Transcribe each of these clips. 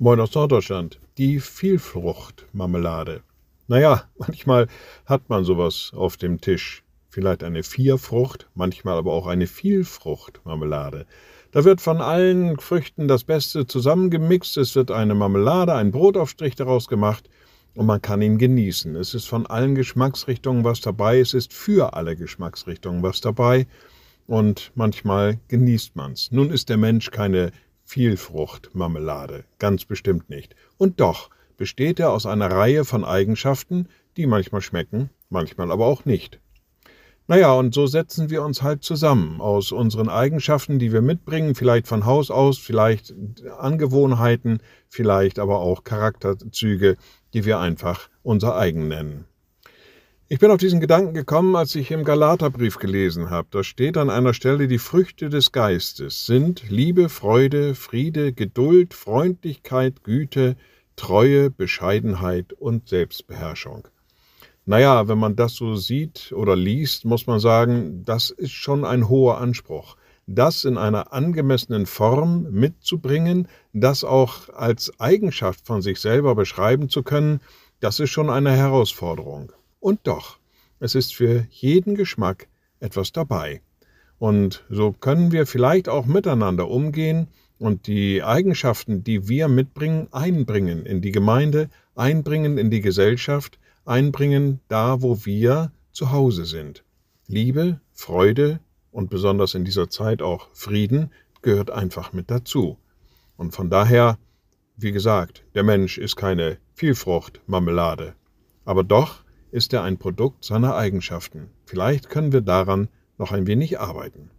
Moin aus Norddeutschland. Die Vielfruchtmarmelade. Naja, manchmal hat man sowas auf dem Tisch. Vielleicht eine Vierfrucht, manchmal aber auch eine Vielfruchtmarmelade. Da wird von allen Früchten das Beste zusammengemixt. Es wird eine Marmelade, ein Brotaufstrich daraus gemacht und man kann ihn genießen. Es ist von allen Geschmacksrichtungen was dabei. Es ist für alle Geschmacksrichtungen was dabei. Und manchmal genießt man's. Nun ist der Mensch keine Vielfruchtmarmelade, ganz bestimmt nicht. Und doch besteht er aus einer Reihe von Eigenschaften, die manchmal schmecken, manchmal aber auch nicht. Naja, und so setzen wir uns halt zusammen aus unseren Eigenschaften, die wir mitbringen, vielleicht von Haus aus, vielleicht Angewohnheiten, vielleicht aber auch Charakterzüge, die wir einfach unser eigen nennen. Ich bin auf diesen Gedanken gekommen, als ich im Galaterbrief gelesen habe. Da steht an einer Stelle, die Früchte des Geistes sind Liebe, Freude, Friede, Geduld, Freundlichkeit, Güte, Treue, Bescheidenheit und Selbstbeherrschung. Naja, wenn man das so sieht oder liest, muss man sagen, das ist schon ein hoher Anspruch. Das in einer angemessenen Form mitzubringen, das auch als Eigenschaft von sich selber beschreiben zu können, das ist schon eine Herausforderung. Und doch, es ist für jeden Geschmack etwas dabei. Und so können wir vielleicht auch miteinander umgehen und die Eigenschaften, die wir mitbringen, einbringen in die Gemeinde, einbringen in die Gesellschaft, einbringen da, wo wir zu Hause sind. Liebe, Freude und besonders in dieser Zeit auch Frieden gehört einfach mit dazu. Und von daher, wie gesagt, der Mensch ist keine Vielfruchtmarmelade. Aber doch ist er ein Produkt seiner Eigenschaften. Vielleicht können wir daran noch ein wenig arbeiten.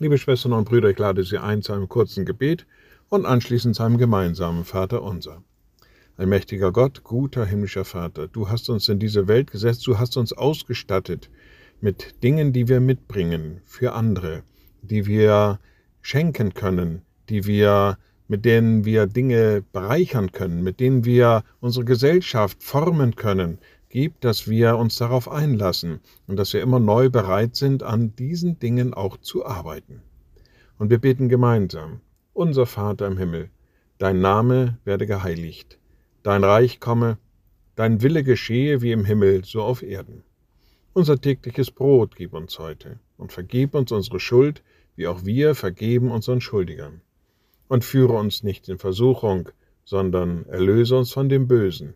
Liebe Schwestern und Brüder, ich lade Sie ein zu einem kurzen Gebet und anschließend zu einem gemeinsamen Vater unser. Allmächtiger Gott, guter himmlischer Vater, du hast uns in diese Welt gesetzt, du hast uns ausgestattet mit Dingen, die wir mitbringen für andere, die wir schenken können, die wir mit denen wir Dinge bereichern können, mit denen wir unsere Gesellschaft formen können, gibt, dass wir uns darauf einlassen und dass wir immer neu bereit sind, an diesen Dingen auch zu arbeiten. Und wir beten gemeinsam, unser Vater im Himmel, dein Name werde geheiligt, dein Reich komme, dein Wille geschehe wie im Himmel, so auf Erden. Unser tägliches Brot gib uns heute und vergib uns unsere Schuld, wie auch wir vergeben unseren Schuldigern. Und führe uns nicht in Versuchung, sondern erlöse uns von dem Bösen,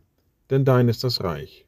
denn dein ist das Reich